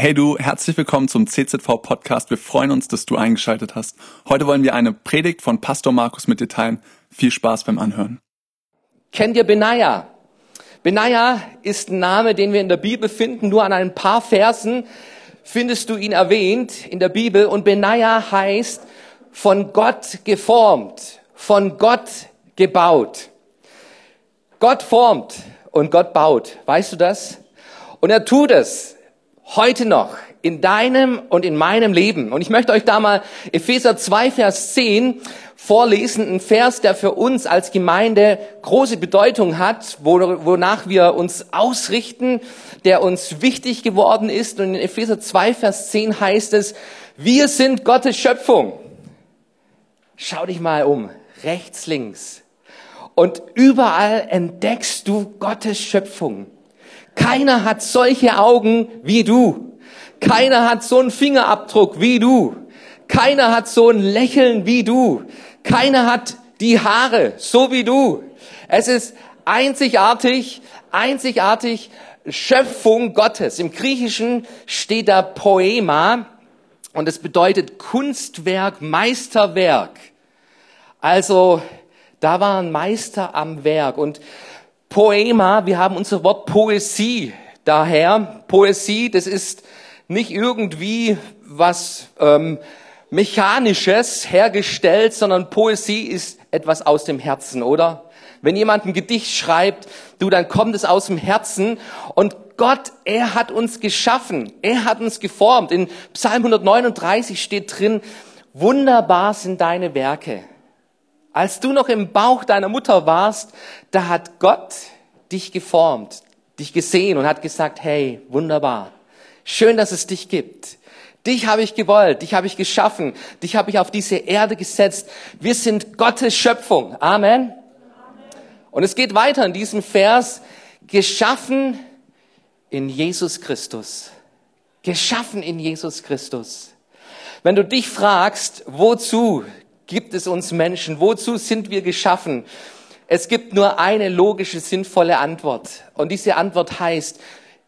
Hey du, herzlich willkommen zum CZV Podcast. Wir freuen uns, dass du eingeschaltet hast. Heute wollen wir eine Predigt von Pastor Markus mit dir teilen. Viel Spaß beim Anhören. Kennt ihr Benaja? Benaja ist ein Name, den wir in der Bibel finden. Nur an ein paar Versen findest du ihn erwähnt in der Bibel. Und Benaja heißt von Gott geformt, von Gott gebaut. Gott formt und Gott baut. Weißt du das? Und er tut es heute noch in deinem und in meinem Leben. Und ich möchte euch da mal Epheser 2, Vers 10 vorlesen, ein Vers, der für uns als Gemeinde große Bedeutung hat, wonach wir uns ausrichten, der uns wichtig geworden ist. Und in Epheser 2, Vers 10 heißt es, wir sind Gottes Schöpfung. Schau dich mal um, rechts, links. Und überall entdeckst du Gottes Schöpfung. Keiner hat solche Augen wie du. Keiner hat so einen Fingerabdruck wie du. Keiner hat so ein Lächeln wie du. Keiner hat die Haare so wie du. Es ist einzigartig, einzigartig Schöpfung Gottes. Im Griechischen steht da Poema und es bedeutet Kunstwerk, Meisterwerk. Also da war ein Meister am Werk und Poema, wir haben unser Wort Poesie daher. Poesie, das ist nicht irgendwie was ähm, Mechanisches hergestellt, sondern Poesie ist etwas aus dem Herzen, oder? Wenn jemand ein Gedicht schreibt, du, dann kommt es aus dem Herzen und Gott, er hat uns geschaffen, er hat uns geformt. In Psalm 139 steht drin, wunderbar sind deine Werke. Als du noch im Bauch deiner Mutter warst, da hat Gott dich geformt, dich gesehen und hat gesagt, hey, wunderbar. Schön, dass es dich gibt. Dich habe ich gewollt, dich habe ich geschaffen, dich habe ich auf diese Erde gesetzt. Wir sind Gottes Schöpfung. Amen. Amen. Und es geht weiter in diesem Vers, geschaffen in Jesus Christus. Geschaffen in Jesus Christus. Wenn du dich fragst, wozu gibt es uns Menschen? Wozu sind wir geschaffen? Es gibt nur eine logische, sinnvolle Antwort. Und diese Antwort heißt,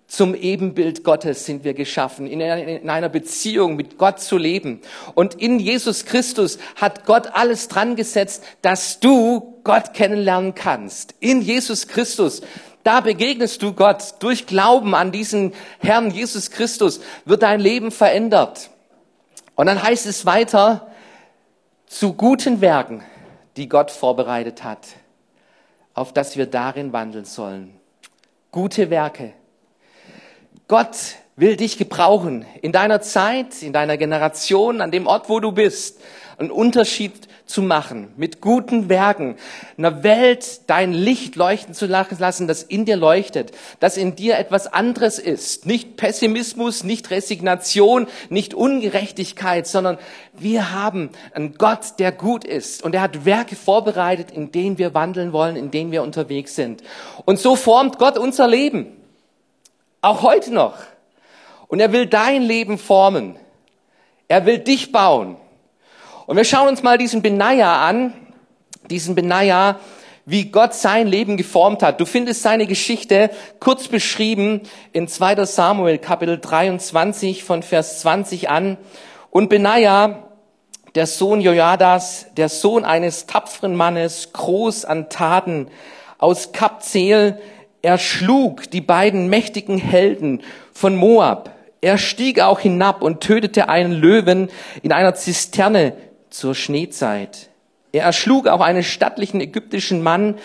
zum Ebenbild Gottes sind wir geschaffen, in einer Beziehung mit Gott zu leben. Und in Jesus Christus hat Gott alles dran gesetzt, dass du Gott kennenlernen kannst. In Jesus Christus. Da begegnest du Gott. Durch Glauben an diesen Herrn Jesus Christus wird dein Leben verändert. Und dann heißt es weiter, zu guten Werken, die Gott vorbereitet hat, auf dass wir darin wandeln sollen. Gute Werke. Gott will dich gebrauchen in deiner Zeit, in deiner Generation, an dem Ort, wo du bist, einen Unterschied zu machen, mit guten Werken, einer Welt dein Licht leuchten zu lassen, das in dir leuchtet, das in dir etwas anderes ist. Nicht Pessimismus, nicht Resignation, nicht Ungerechtigkeit, sondern wir haben einen Gott, der gut ist und er hat Werke vorbereitet, in denen wir wandeln wollen, in denen wir unterwegs sind. Und so formt Gott unser Leben. Auch heute noch. Und er will dein Leben formen. Er will dich bauen. Und wir schauen uns mal diesen Benaja an, diesen Benaja, wie Gott sein Leben geformt hat. Du findest seine Geschichte kurz beschrieben in 2. Samuel Kapitel 23 von Vers 20 an. Und Benaja, der Sohn Jojadas, der Sohn eines tapferen Mannes, groß an Taten, aus Kapzel, er schlug die beiden mächtigen Helden von Moab. Er stieg auch hinab und tötete einen Löwen in einer Zisterne zur Schneezeit. Er erschlug auch einen stattlichen ägyptischen Mann,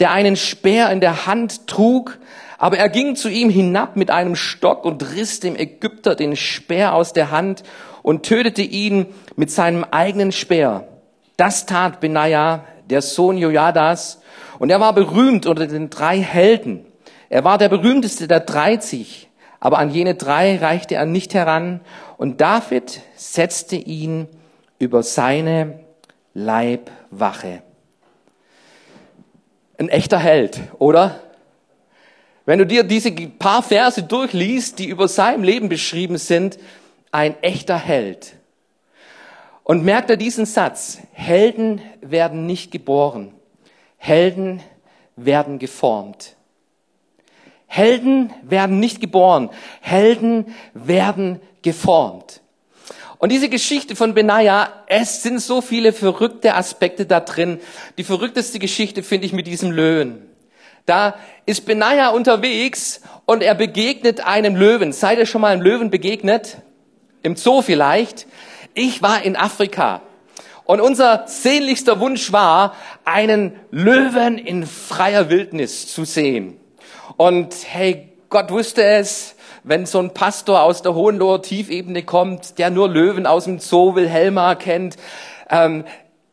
der einen Speer in der Hand trug, aber er ging zu ihm hinab mit einem Stock und riss dem Ägypter den Speer aus der Hand und tötete ihn mit seinem eigenen Speer. Das tat Benaja, der Sohn Jojadas, und er war berühmt unter den drei Helden. Er war der berühmteste der dreißig, aber an jene drei reichte er nicht heran, und David setzte ihn über seine Leibwache. Ein echter Held, oder? Wenn du dir diese paar Verse durchliest, die über sein Leben beschrieben sind, ein echter Held. Und merkt er diesen Satz, Helden werden nicht geboren, Helden werden geformt. Helden werden nicht geboren, Helden werden geformt. Und diese Geschichte von Benaja, es sind so viele verrückte Aspekte da drin. Die verrückteste Geschichte finde ich mit diesem Löwen. Da ist Benaja unterwegs und er begegnet einem Löwen. Seid ihr schon mal einem Löwen begegnet? Im Zoo vielleicht? Ich war in Afrika. Und unser sehnlichster Wunsch war, einen Löwen in freier Wildnis zu sehen. Und hey, Gott wusste es, wenn so ein Pastor aus der Hohenloher Tiefebene kommt, der nur Löwen aus dem Zoo Wilhelma kennt, ähm,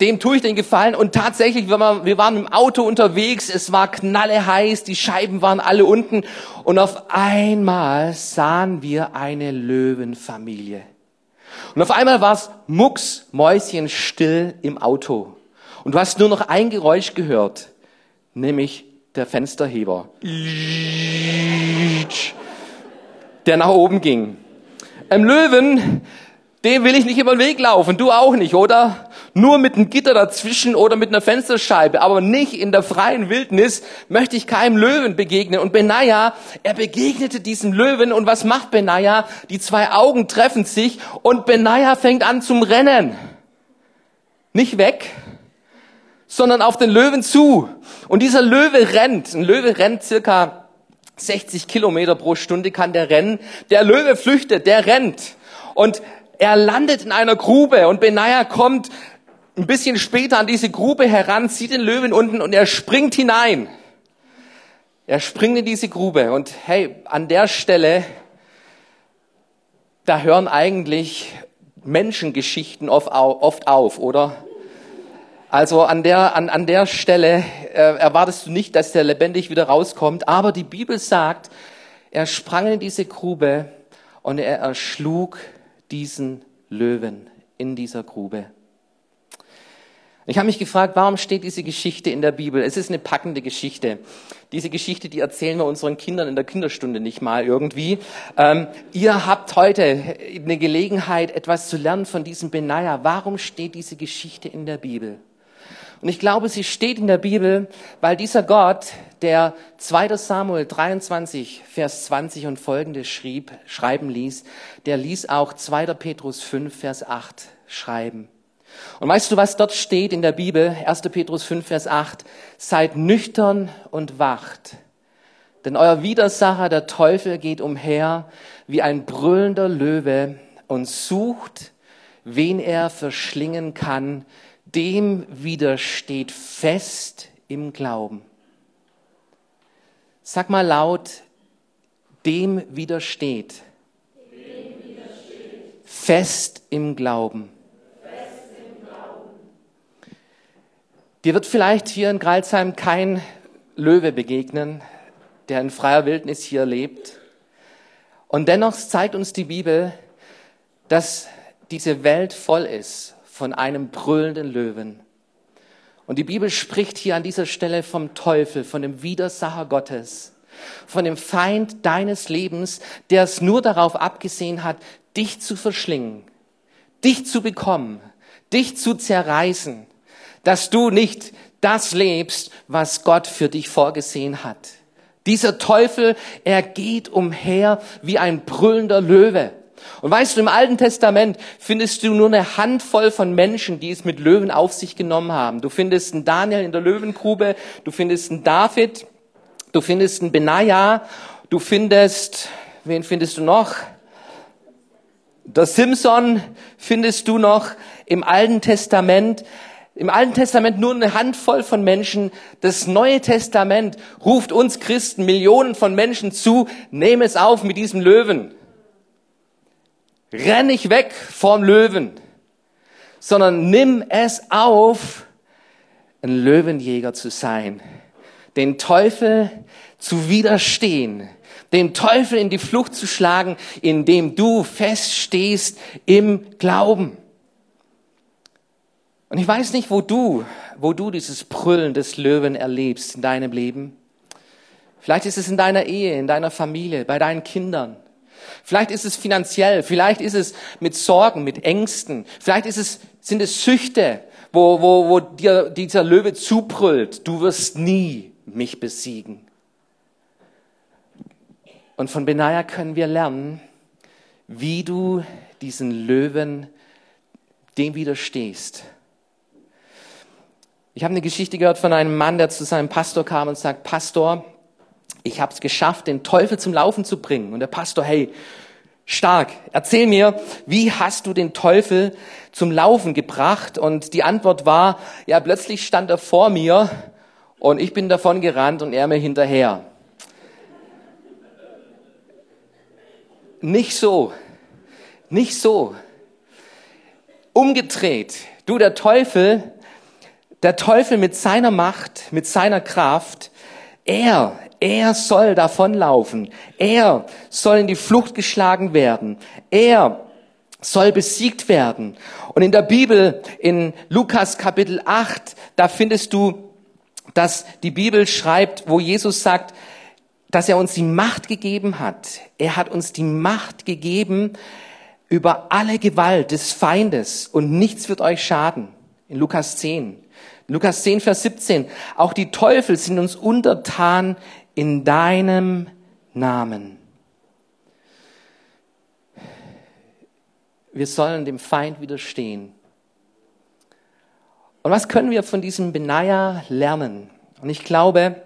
dem tue ich den Gefallen. Und tatsächlich, wir waren, wir waren im Auto unterwegs, es war knalle heiß, die Scheiben waren alle unten. Und auf einmal sahen wir eine Löwenfamilie. Und auf einmal war es mucksmäuschen still im Auto. Und du hast nur noch ein Geräusch gehört, nämlich der Fensterheber, der nach oben ging. Im Löwen, dem will ich nicht über den Weg laufen, du auch nicht, oder? Nur mit einem Gitter dazwischen oder mit einer Fensterscheibe, aber nicht in der freien Wildnis möchte ich keinem Löwen begegnen. Und Benaja, er begegnete diesem Löwen und was macht Benaja? Die zwei Augen treffen sich und Benaja fängt an zum Rennen. Nicht weg, sondern auf den Löwen zu. Und dieser Löwe rennt. Ein Löwe rennt circa 60 Kilometer pro Stunde kann der rennen. Der Löwe flüchtet, der rennt. Und er landet in einer Grube und Benaja kommt ein bisschen später an diese Grube heran, sieht den Löwen unten und er springt hinein. Er springt in diese Grube und hey, an der Stelle, da hören eigentlich Menschengeschichten oft auf, oder? Also an der, an, an der Stelle äh, erwartest du nicht, dass der lebendig wieder rauskommt, aber die Bibel sagt, er sprang in diese Grube und er erschlug diesen Löwen in dieser Grube. Ich habe mich gefragt, warum steht diese Geschichte in der Bibel? Es ist eine packende Geschichte. Diese Geschichte, die erzählen wir unseren Kindern in der Kinderstunde nicht mal irgendwie. Ähm, ihr habt heute eine Gelegenheit, etwas zu lernen von diesem Benaja. Warum steht diese Geschichte in der Bibel? Und ich glaube, sie steht in der Bibel, weil dieser Gott, der 2. Samuel 23, Vers 20 und folgende schrieb, schreiben ließ, der ließ auch 2. Petrus 5, Vers 8 schreiben. Und weißt du, was dort steht in der Bibel? 1. Petrus 5, Vers 8. Seid nüchtern und wacht. Denn euer Widersacher, der Teufel, geht umher wie ein brüllender Löwe und sucht, wen er verschlingen kann. Dem widersteht fest im Glauben. Sag mal laut, dem widersteht. Dem widersteht. Fest im Glauben. Dir wird vielleicht hier in Greilsheim kein Löwe begegnen, der in freier Wildnis hier lebt. Und dennoch zeigt uns die Bibel, dass diese Welt voll ist von einem brüllenden Löwen. Und die Bibel spricht hier an dieser Stelle vom Teufel, von dem Widersacher Gottes, von dem Feind deines Lebens, der es nur darauf abgesehen hat, dich zu verschlingen, dich zu bekommen, dich zu zerreißen dass du nicht das lebst, was Gott für dich vorgesehen hat. Dieser Teufel, er geht umher wie ein brüllender Löwe. Und weißt du, im Alten Testament findest du nur eine Handvoll von Menschen, die es mit Löwen auf sich genommen haben. Du findest einen Daniel in der Löwengrube, du findest einen David, du findest einen Benaja, du findest, wen findest du noch? Der Simson findest du noch im Alten Testament im Alten Testament nur eine Handvoll von Menschen. Das Neue Testament ruft uns Christen, Millionen von Menschen zu, nehme es auf mit diesem Löwen. Renn nicht weg vom Löwen, sondern nimm es auf, ein Löwenjäger zu sein, den Teufel zu widerstehen, den Teufel in die Flucht zu schlagen, indem du feststehst im Glauben. Und ich weiß nicht, wo du, wo du dieses Brüllen des Löwen erlebst in deinem Leben. Vielleicht ist es in deiner Ehe, in deiner Familie, bei deinen Kindern. Vielleicht ist es finanziell, vielleicht ist es mit Sorgen, mit Ängsten, vielleicht ist es, sind es Süchte, wo, wo, wo dir dieser Löwe zubrüllt, du wirst nie mich besiegen. Und von Benaja können wir lernen, wie du diesen Löwen dem widerstehst. Ich habe eine Geschichte gehört von einem Mann, der zu seinem Pastor kam und sagt, Pastor, ich habe es geschafft, den Teufel zum Laufen zu bringen. Und der Pastor, hey, stark, erzähl mir, wie hast du den Teufel zum Laufen gebracht? Und die Antwort war, ja, plötzlich stand er vor mir und ich bin davon gerannt und er mir hinterher. Nicht so, nicht so. Umgedreht, du der Teufel, der Teufel mit seiner Macht, mit seiner Kraft, er, er soll davonlaufen. Er soll in die Flucht geschlagen werden. Er soll besiegt werden. Und in der Bibel, in Lukas Kapitel 8, da findest du, dass die Bibel schreibt, wo Jesus sagt, dass er uns die Macht gegeben hat. Er hat uns die Macht gegeben über alle Gewalt des Feindes und nichts wird euch schaden. In Lukas 10. Lukas 10, Vers 17. Auch die Teufel sind uns untertan in deinem Namen. Wir sollen dem Feind widerstehen. Und was können wir von diesem Benaja lernen? Und ich glaube,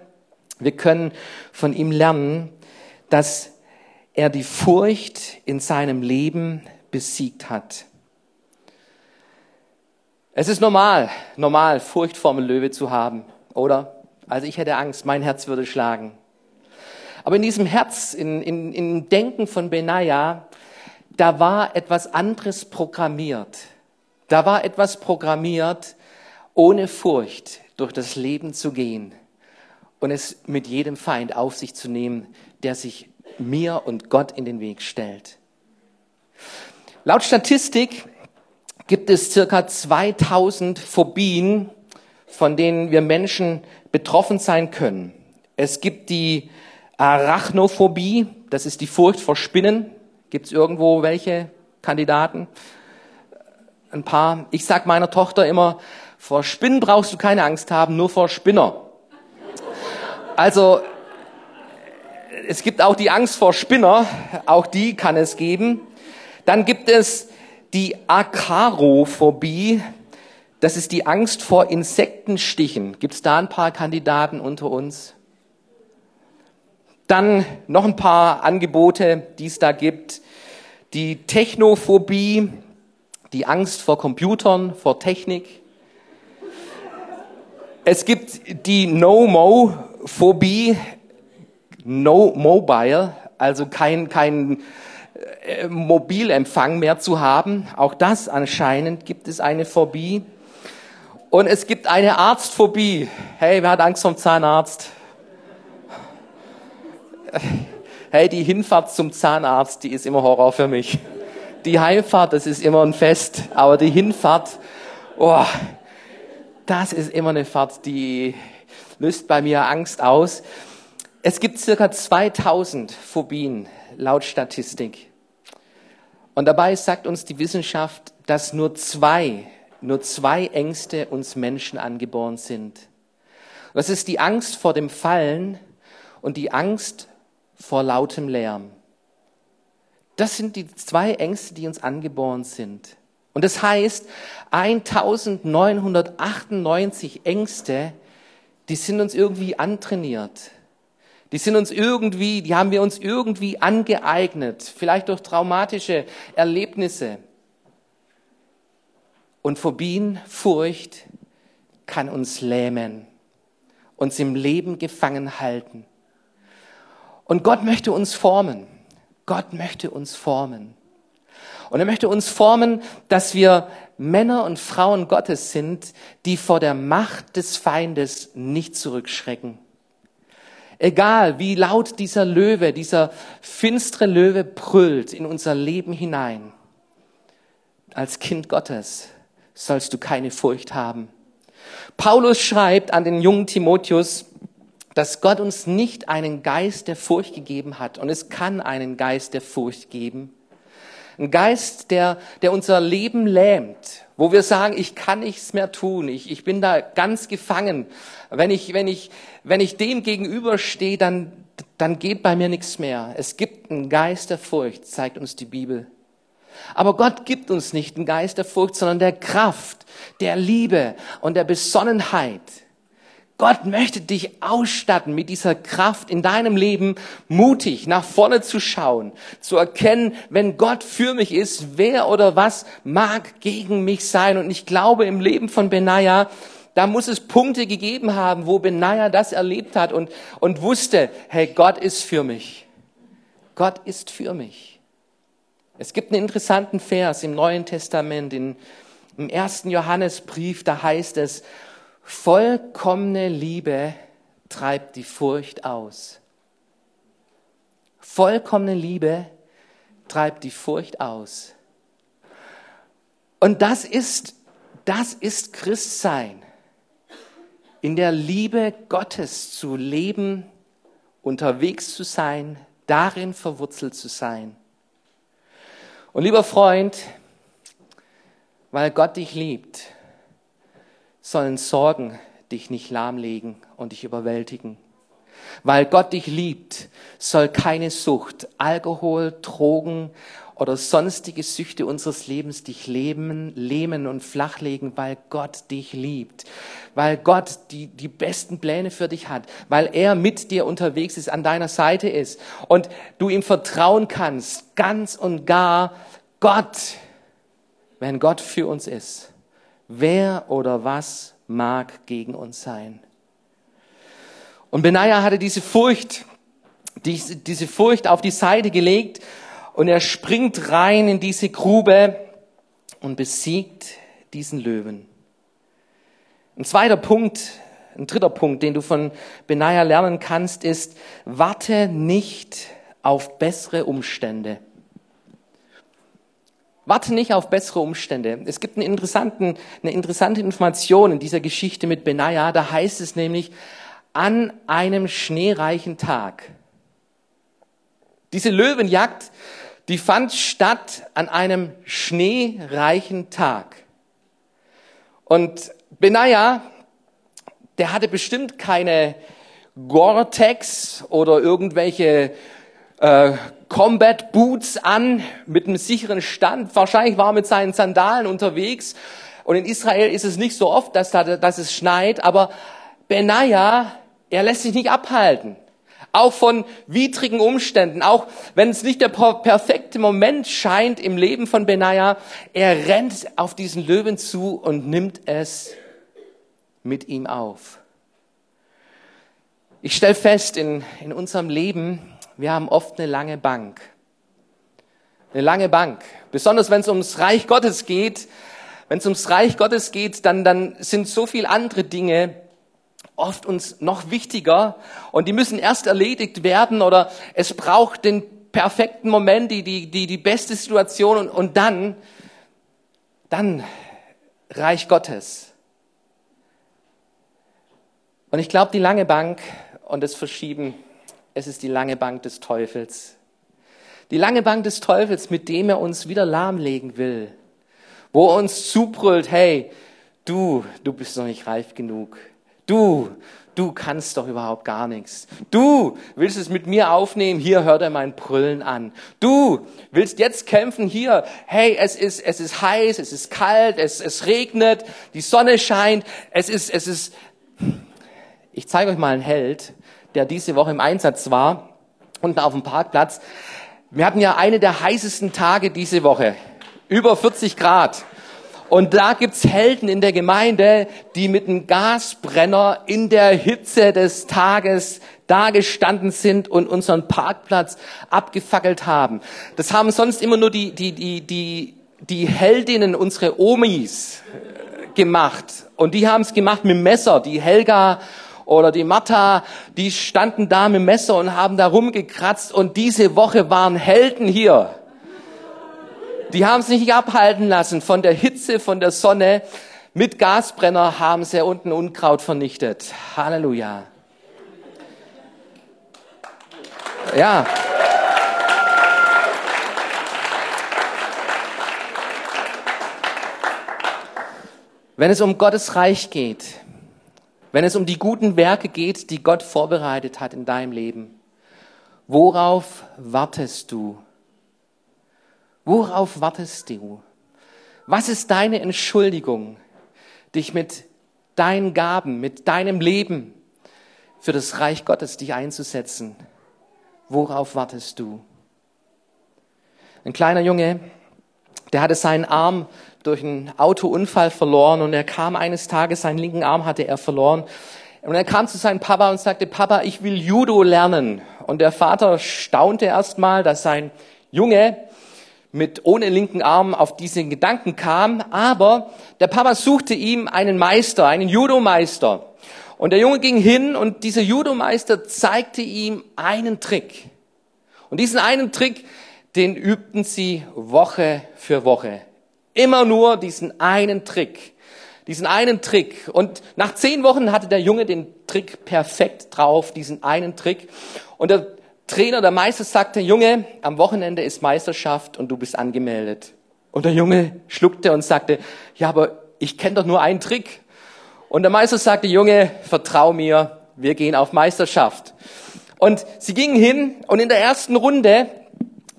wir können von ihm lernen, dass er die Furcht in seinem Leben besiegt hat. Es ist normal, normal, Furcht vor dem Löwe zu haben, oder? Also ich hätte Angst, mein Herz würde schlagen. Aber in diesem Herz, in, in, im Denken von Benaja, da war etwas anderes programmiert. Da war etwas programmiert, ohne Furcht durch das Leben zu gehen und es mit jedem Feind auf sich zu nehmen, der sich mir und Gott in den Weg stellt. Laut Statistik gibt es circa 2000 Phobien, von denen wir Menschen betroffen sein können. Es gibt die Arachnophobie, das ist die Furcht vor Spinnen. Gibt es irgendwo welche Kandidaten? Ein paar. Ich sag meiner Tochter immer, vor Spinnen brauchst du keine Angst haben, nur vor Spinner. Also, es gibt auch die Angst vor Spinner, auch die kann es geben. Dann gibt es die Akarophobie, das ist die Angst vor Insektenstichen. Gibt es da ein paar Kandidaten unter uns? Dann noch ein paar Angebote, die es da gibt. Die Technophobie, die Angst vor Computern, vor Technik. Es gibt die No-Mo-Phobie, No Mobile, also kein, kein äh, Mobilempfang mehr zu haben. Auch das anscheinend gibt es eine Phobie. Und es gibt eine Arztphobie. Hey, wer hat Angst vom Zahnarzt? Hey, die Hinfahrt zum Zahnarzt, die ist immer Horror für mich. Die Heimfahrt, das ist immer ein Fest, aber die Hinfahrt, oh, das ist immer eine Fahrt, die löst bei mir Angst aus. Es gibt circa 2000 Phobien laut Statistik. Und dabei sagt uns die Wissenschaft, dass nur zwei, nur zwei Ängste uns Menschen angeboren sind. Das ist die Angst vor dem Fallen und die Angst vor lautem Lärm. Das sind die zwei Ängste, die uns angeboren sind. Und das heißt, 1998 Ängste, die sind uns irgendwie antrainiert. Die sind uns irgendwie, die haben wir uns irgendwie angeeignet, vielleicht durch traumatische Erlebnisse. Und Phobien, Furcht kann uns lähmen, uns im Leben gefangen halten. Und Gott möchte uns formen. Gott möchte uns formen. Und er möchte uns formen, dass wir Männer und Frauen Gottes sind, die vor der Macht des Feindes nicht zurückschrecken. Egal wie laut dieser Löwe, dieser finstere Löwe brüllt in unser Leben hinein, als Kind Gottes sollst du keine Furcht haben. Paulus schreibt an den jungen Timotheus, dass Gott uns nicht einen Geist der Furcht gegeben hat. Und es kann einen Geist der Furcht geben. Ein Geist, der, der unser Leben lähmt, wo wir sagen, ich kann nichts mehr tun, ich, ich bin da ganz gefangen. Wenn ich, wenn ich, wenn ich dem gegenüberstehe, dann, dann geht bei mir nichts mehr. Es gibt einen Geist der Furcht, zeigt uns die Bibel. Aber Gott gibt uns nicht einen Geist der Furcht, sondern der Kraft, der Liebe und der Besonnenheit. Gott möchte dich ausstatten mit dieser Kraft in deinem Leben, mutig nach vorne zu schauen, zu erkennen, wenn Gott für mich ist, wer oder was mag gegen mich sein. Und ich glaube, im Leben von Benaja, da muss es Punkte gegeben haben, wo Benaja das erlebt hat und, und wusste, hey, Gott ist für mich. Gott ist für mich. Es gibt einen interessanten Vers im Neuen Testament, in, im ersten Johannesbrief, da heißt es, Vollkommene Liebe treibt die Furcht aus. Vollkommene Liebe treibt die Furcht aus. Und das ist, das ist Christsein. In der Liebe Gottes zu leben, unterwegs zu sein, darin verwurzelt zu sein. Und lieber Freund, weil Gott dich liebt, sollen Sorgen dich nicht lahmlegen und dich überwältigen. Weil Gott dich liebt, soll keine Sucht, Alkohol, Drogen oder sonstige Süchte unseres Lebens dich leben, lähmen und flachlegen, weil Gott dich liebt. Weil Gott die, die besten Pläne für dich hat. Weil er mit dir unterwegs ist, an deiner Seite ist. Und du ihm vertrauen kannst, ganz und gar Gott, wenn Gott für uns ist wer oder was mag gegen uns sein? Und Benaja hatte diese Furcht, diese, diese Furcht auf die Seite gelegt und er springt rein in diese Grube und besiegt diesen Löwen. Ein zweiter Punkt, ein dritter Punkt, den du von Benaja lernen kannst, ist, warte nicht auf bessere Umstände. Warte nicht auf bessere Umstände. Es gibt einen interessanten, eine interessante Information in dieser Geschichte mit Benaja. Da heißt es nämlich, an einem schneereichen Tag. Diese Löwenjagd, die fand statt an einem schneereichen Tag. Und Benaja, der hatte bestimmt keine Gore-Tex oder irgendwelche äh, Combat Boots an mit einem sicheren Stand. Wahrscheinlich war er mit seinen Sandalen unterwegs. Und in Israel ist es nicht so oft, dass, da, dass es schneit. Aber Benaja, er lässt sich nicht abhalten. Auch von widrigen Umständen. Auch wenn es nicht der perfekte Moment scheint im Leben von Benaja. Er rennt auf diesen Löwen zu und nimmt es mit ihm auf. Ich stelle fest in, in unserem Leben, wir haben oft eine lange Bank. Eine lange Bank. Besonders wenn es ums Reich Gottes geht. Wenn es ums Reich Gottes geht, dann, dann sind so viele andere Dinge oft uns noch wichtiger und die müssen erst erledigt werden oder es braucht den perfekten Moment, die, die, die, die beste Situation und, und dann, dann Reich Gottes. Und ich glaube, die lange Bank und das Verschieben es ist die lange Bank des Teufels. Die lange Bank des Teufels, mit dem er uns wieder lahmlegen will. Wo er uns zubrüllt, hey, du, du bist noch nicht reif genug. Du, du kannst doch überhaupt gar nichts. Du willst es mit mir aufnehmen, hier hört er mein Brüllen an. Du willst jetzt kämpfen, hier, hey, es ist, es ist heiß, es ist kalt, es, es regnet, die Sonne scheint, es ist, es ist, ich zeige euch mal einen Held, der diese Woche im Einsatz war, unten auf dem Parkplatz. Wir hatten ja eine der heißesten Tage diese Woche. Über 40 Grad. Und da gibt's Helden in der Gemeinde, die mit einem Gasbrenner in der Hitze des Tages dagestanden sind und unseren Parkplatz abgefackelt haben. Das haben sonst immer nur die, die, die, die, die Heldinnen, unsere Omis gemacht. Und die haben es gemacht mit dem Messer. Die Helga oder die Martha, die standen da mit dem Messer und haben da rumgekratzt und diese Woche waren Helden hier. Die haben sich nicht abhalten lassen von der Hitze, von der Sonne. Mit Gasbrenner haben sie unten Unkraut vernichtet. Halleluja. Ja. Wenn es um Gottes Reich geht, wenn es um die guten Werke geht, die Gott vorbereitet hat in deinem Leben, worauf wartest du? Worauf wartest du? Was ist deine Entschuldigung, dich mit deinen Gaben, mit deinem Leben für das Reich Gottes dich einzusetzen? Worauf wartest du? Ein kleiner Junge, der hatte seinen Arm durch einen Autounfall verloren und er kam eines Tages, seinen linken Arm hatte er verloren. Und er kam zu seinem Papa und sagte, Papa, ich will Judo lernen. Und der Vater staunte erstmal, dass sein Junge mit ohne linken Arm auf diesen Gedanken kam, aber der Papa suchte ihm einen Meister, einen Judo-Meister. Und der Junge ging hin und dieser Judo-Meister zeigte ihm einen Trick. Und diesen einen Trick, den übten sie Woche für Woche. Immer nur diesen einen Trick. Diesen einen Trick. Und nach zehn Wochen hatte der Junge den Trick perfekt drauf, diesen einen Trick. Und der Trainer, der Meister sagte, Junge, am Wochenende ist Meisterschaft und du bist angemeldet. Und der Junge schluckte und sagte, ja, aber ich kenne doch nur einen Trick. Und der Meister sagte, Junge, vertrau mir, wir gehen auf Meisterschaft. Und sie gingen hin und in der ersten Runde,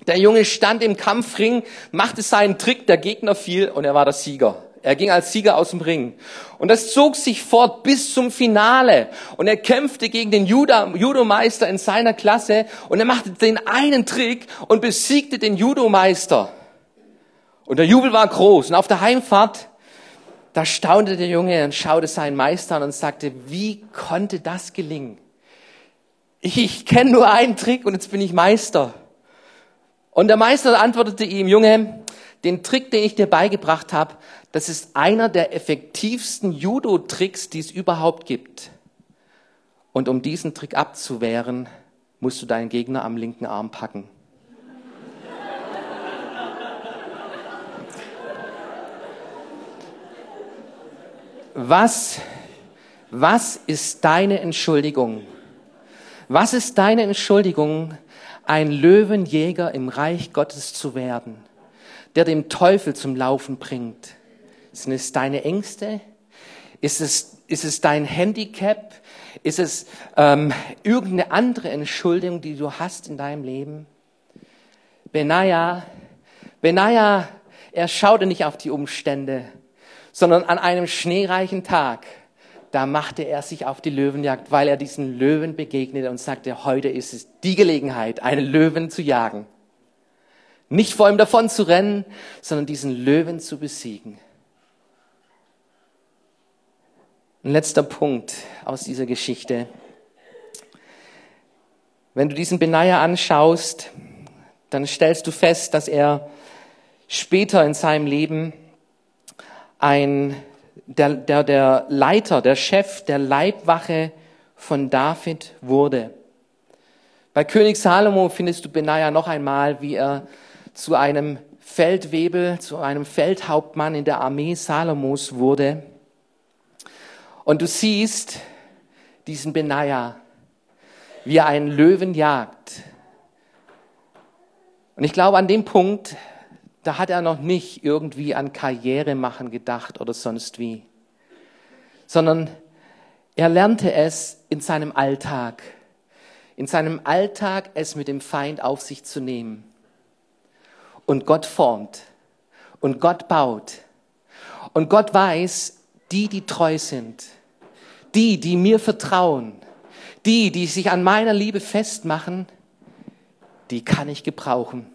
der Junge stand im Kampfring, machte seinen Trick, der Gegner fiel und er war der Sieger. Er ging als Sieger aus dem Ring. Und das zog sich fort bis zum Finale. Und er kämpfte gegen den Judo-Meister in seiner Klasse und er machte den einen Trick und besiegte den Judo-Meister. Und der Jubel war groß. Und auf der Heimfahrt, da staunte der Junge und schaute seinen Meister an und sagte, wie konnte das gelingen? Ich, ich kenne nur einen Trick und jetzt bin ich Meister. Und der Meister antwortete ihm, Junge, den Trick, den ich dir beigebracht habe, das ist einer der effektivsten Judo-Tricks, die es überhaupt gibt. Und um diesen Trick abzuwehren, musst du deinen Gegner am linken Arm packen. Was, was ist deine Entschuldigung? Was ist deine Entschuldigung, ein Löwenjäger im Reich Gottes zu werden? Der dem Teufel zum Laufen bringt? Sind es deine Ängste? Ist es, ist es dein Handicap? Ist es ähm, irgendeine andere Entschuldigung, die du hast in deinem Leben? Benaja, Benaja, er schaute nicht auf die Umstände, sondern an einem schneereichen Tag, da machte er sich auf die Löwenjagd, weil er diesen Löwen begegnete und sagte, heute ist es die Gelegenheit, einen Löwen zu jagen. Nicht vor ihm davon zu rennen, sondern diesen Löwen zu besiegen. Ein letzter Punkt aus dieser Geschichte. Wenn du diesen Benaja anschaust, dann stellst du fest, dass er später in seinem Leben ein, der, der, der Leiter, der Chef der Leibwache von David wurde. Bei König Salomo findest du Benaja noch einmal, wie er zu einem Feldwebel, zu einem Feldhauptmann in der Armee Salomos wurde. Und du siehst diesen Benaja, wie er einen Löwen jagt. Und ich glaube, an dem Punkt, da hat er noch nicht irgendwie an Karriere machen gedacht oder sonst wie, sondern er lernte es in seinem Alltag, in seinem Alltag es mit dem Feind auf sich zu nehmen und Gott formt und Gott baut. Und Gott weiß, die, die treu sind, die, die mir vertrauen, die, die sich an meiner Liebe festmachen, die kann ich gebrauchen,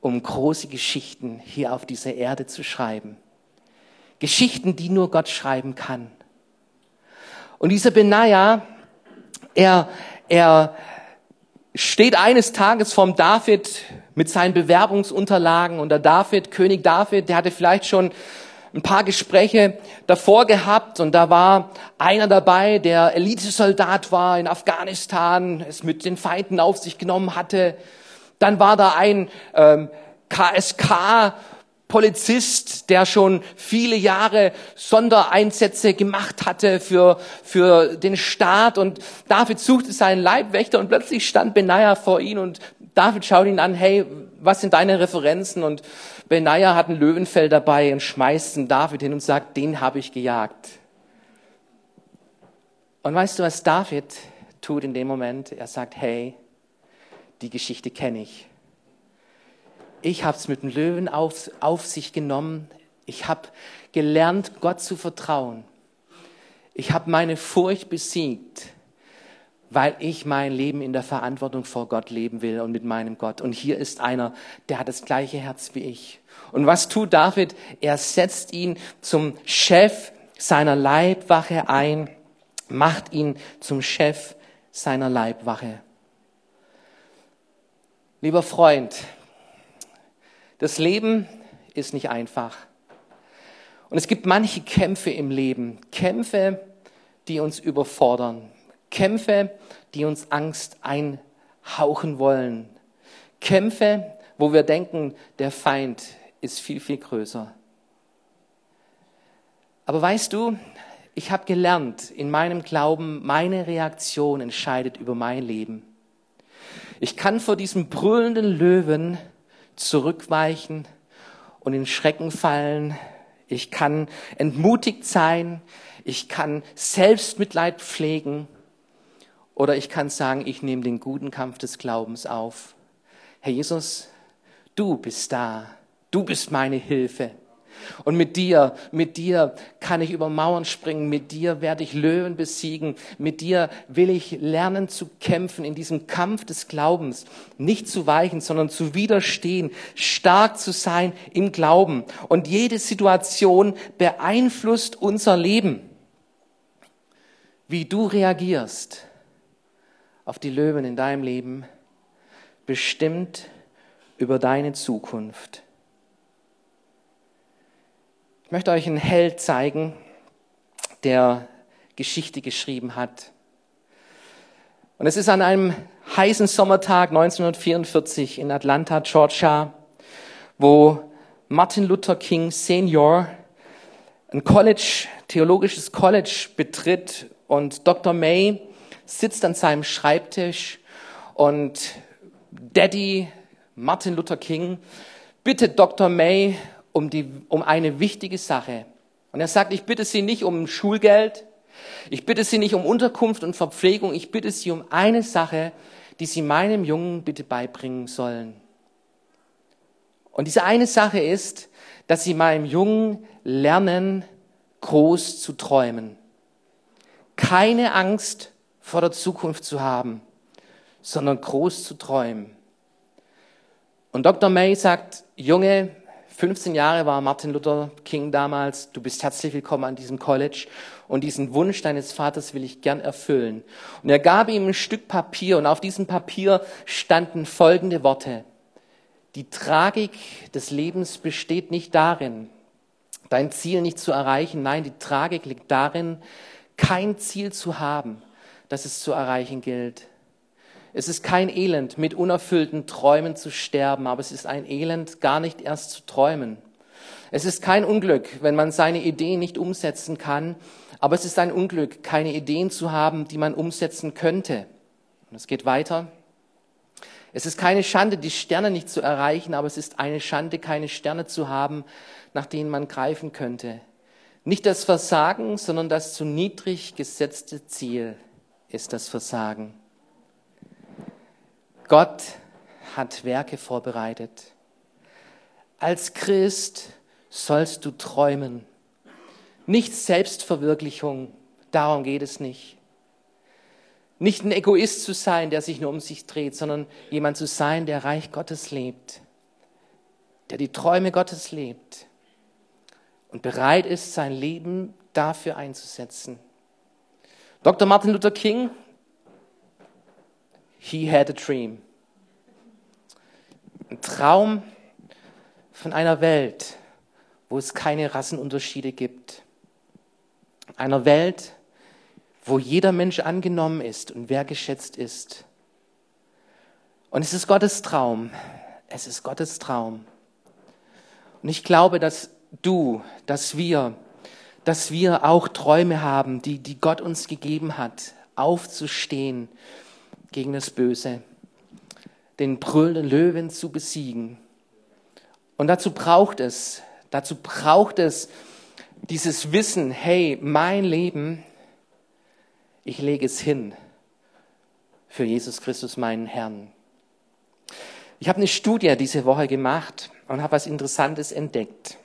um große Geschichten hier auf dieser Erde zu schreiben. Geschichten, die nur Gott schreiben kann. Und dieser Benaja, er, er steht eines Tages vom David mit seinen Bewerbungsunterlagen. Und der David, König David, der hatte vielleicht schon ein paar Gespräche davor gehabt. Und da war einer dabei, der Elitesoldat war in Afghanistan, es mit den Feinden auf sich genommen hatte. Dann war da ein ähm, KSK Polizist, der schon viele Jahre Sondereinsätze gemacht hatte für, für den Staat. Und David suchte seinen Leibwächter und plötzlich stand Benaja vor ihm und David schaut ihn an, hey, was sind deine Referenzen? Und Benaja hat ein Löwenfell dabei und schmeißt den David hin und sagt, den habe ich gejagt. Und weißt du, was David tut in dem Moment? Er sagt, hey, die Geschichte kenne ich. Ich habe es mit dem Löwen auf, auf sich genommen. Ich habe gelernt, Gott zu vertrauen. Ich habe meine Furcht besiegt, weil ich mein Leben in der Verantwortung vor Gott leben will und mit meinem Gott. Und hier ist einer, der hat das gleiche Herz wie ich. Und was tut David? Er setzt ihn zum Chef seiner Leibwache ein, macht ihn zum Chef seiner Leibwache. Lieber Freund, das Leben ist nicht einfach. Und es gibt manche Kämpfe im Leben, Kämpfe, die uns überfordern, Kämpfe, die uns Angst einhauchen wollen, Kämpfe, wo wir denken, der Feind ist viel, viel größer. Aber weißt du, ich habe gelernt in meinem Glauben, meine Reaktion entscheidet über mein Leben. Ich kann vor diesem brüllenden Löwen zurückweichen und in Schrecken fallen. Ich kann entmutigt sein. Ich kann Selbstmitleid pflegen. Oder ich kann sagen, ich nehme den guten Kampf des Glaubens auf. Herr Jesus, du bist da. Du bist meine Hilfe. Und mit dir, mit dir kann ich über Mauern springen, mit dir werde ich Löwen besiegen, mit dir will ich lernen zu kämpfen in diesem Kampf des Glaubens, nicht zu weichen, sondern zu widerstehen, stark zu sein im Glauben. Und jede Situation beeinflusst unser Leben. Wie du reagierst auf die Löwen in deinem Leben, bestimmt über deine Zukunft. Ich möchte euch einen Held zeigen, der Geschichte geschrieben hat. Und es ist an einem heißen Sommertag 1944 in Atlanta, Georgia, wo Martin Luther King Senior ein College, theologisches College betritt und Dr. May sitzt an seinem Schreibtisch und Daddy Martin Luther King bittet Dr. May um, die, um eine wichtige Sache. Und er sagt, ich bitte Sie nicht um Schulgeld, ich bitte Sie nicht um Unterkunft und Verpflegung, ich bitte Sie um eine Sache, die Sie meinem Jungen bitte beibringen sollen. Und diese eine Sache ist, dass Sie meinem Jungen lernen, groß zu träumen. Keine Angst vor der Zukunft zu haben, sondern groß zu träumen. Und Dr. May sagt, Junge, 15 Jahre war Martin Luther King damals. Du bist herzlich willkommen an diesem College. Und diesen Wunsch deines Vaters will ich gern erfüllen. Und er gab ihm ein Stück Papier und auf diesem Papier standen folgende Worte. Die Tragik des Lebens besteht nicht darin, dein Ziel nicht zu erreichen. Nein, die Tragik liegt darin, kein Ziel zu haben, das es zu erreichen gilt. Es ist kein Elend, mit unerfüllten Träumen zu sterben, aber es ist ein Elend, gar nicht erst zu träumen. Es ist kein Unglück, wenn man seine Ideen nicht umsetzen kann, aber es ist ein Unglück, keine Ideen zu haben, die man umsetzen könnte. Und es geht weiter. Es ist keine Schande, die Sterne nicht zu erreichen, aber es ist eine Schande, keine Sterne zu haben, nach denen man greifen könnte. Nicht das Versagen, sondern das zu niedrig gesetzte Ziel ist das Versagen. Gott hat Werke vorbereitet. Als Christ sollst du träumen. Nicht Selbstverwirklichung, darum geht es nicht. Nicht ein Egoist zu sein, der sich nur um sich dreht, sondern jemand zu sein, der Reich Gottes lebt, der die Träume Gottes lebt und bereit ist, sein Leben dafür einzusetzen. Dr. Martin Luther King He had a dream. Ein Traum von einer Welt, wo es keine Rassenunterschiede gibt. Einer Welt, wo jeder Mensch angenommen ist und wertgeschätzt ist. Und es ist Gottes Traum. Es ist Gottes Traum. Und ich glaube, dass du, dass wir, dass wir auch Träume haben, die, die Gott uns gegeben hat, aufzustehen gegen das Böse, den brüllenden Löwen zu besiegen. Und dazu braucht es, dazu braucht es dieses Wissen, hey, mein Leben, ich lege es hin für Jesus Christus, meinen Herrn. Ich habe eine Studie diese Woche gemacht und habe was Interessantes entdeckt.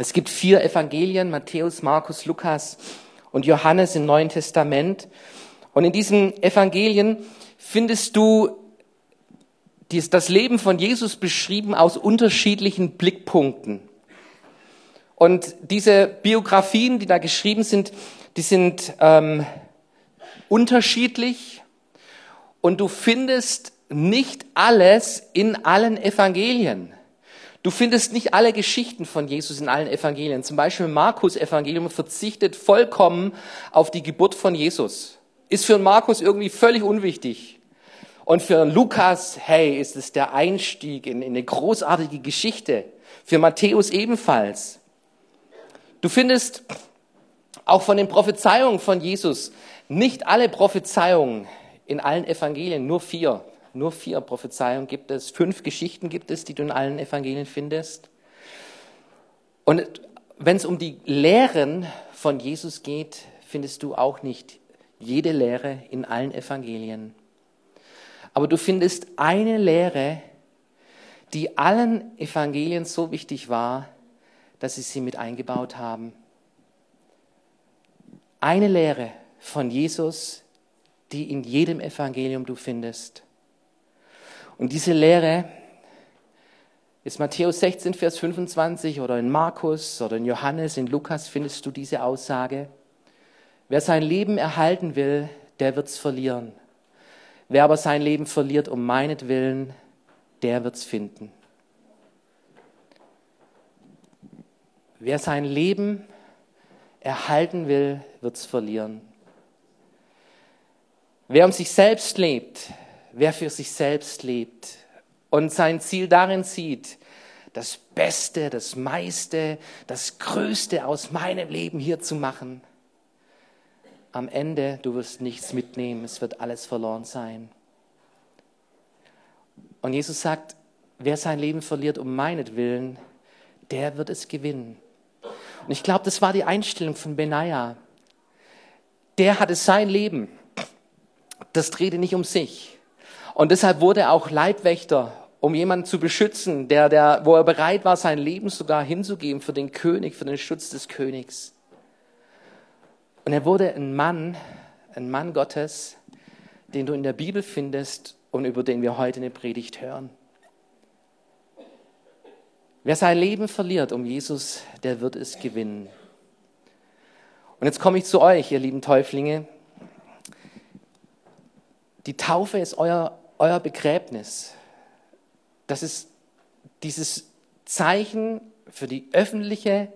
Es gibt vier Evangelien, Matthäus, Markus, Lukas und Johannes im Neuen Testament. Und in diesen Evangelien findest du das Leben von Jesus beschrieben aus unterschiedlichen Blickpunkten. Und diese Biografien, die da geschrieben sind, die sind ähm, unterschiedlich und du findest nicht alles in allen Evangelien. Du findest nicht alle Geschichten von Jesus in allen Evangelien. Zum Beispiel Markus Evangelium verzichtet vollkommen auf die Geburt von Jesus. Ist für Markus irgendwie völlig unwichtig. Und für Lukas, hey, ist es der Einstieg in, in eine großartige Geschichte. Für Matthäus ebenfalls. Du findest auch von den Prophezeiungen von Jesus nicht alle Prophezeiungen in allen Evangelien, nur vier. Nur vier Prophezeiungen gibt es, fünf Geschichten gibt es, die du in allen Evangelien findest. Und wenn es um die Lehren von Jesus geht, findest du auch nicht jede Lehre in allen Evangelien. Aber du findest eine Lehre, die allen Evangelien so wichtig war, dass sie sie mit eingebaut haben. Eine Lehre von Jesus, die in jedem Evangelium du findest. Und diese Lehre ist Matthäus 16, Vers 25 oder in Markus oder in Johannes, in Lukas findest du diese Aussage. Wer sein Leben erhalten will, der wird's verlieren. Wer aber sein Leben verliert um meinetwillen, der wird's finden. Wer sein Leben erhalten will, wird es verlieren. Wer um sich selbst lebt, wer für sich selbst lebt und sein Ziel darin sieht, das Beste, das meiste, das Größte aus meinem Leben hier zu machen, am Ende, du wirst nichts mitnehmen, es wird alles verloren sein. Und Jesus sagt, wer sein Leben verliert um meinetwillen, der wird es gewinnen. Und ich glaube, das war die Einstellung von Benaja. Der hatte sein Leben. Das drehte nicht um sich. Und deshalb wurde er auch Leibwächter, um jemanden zu beschützen, der, der, wo er bereit war, sein Leben sogar hinzugeben für den König, für den Schutz des Königs. Und er wurde ein Mann, ein Mann Gottes, den du in der Bibel findest und über den wir heute eine Predigt hören. Wer sein Leben verliert um Jesus, der wird es gewinnen. Und jetzt komme ich zu euch, ihr lieben Täuflinge. Die Taufe ist euer, euer Begräbnis. Das ist dieses Zeichen für die öffentliche,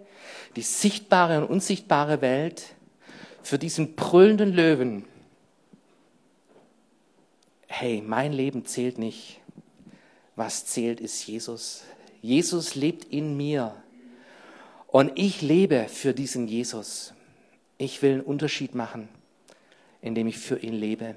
die sichtbare und unsichtbare Welt, für diesen brüllenden Löwen. Hey, mein Leben zählt nicht. Was zählt, ist Jesus. Jesus lebt in mir und ich lebe für diesen Jesus. Ich will einen Unterschied machen, indem ich für ihn lebe.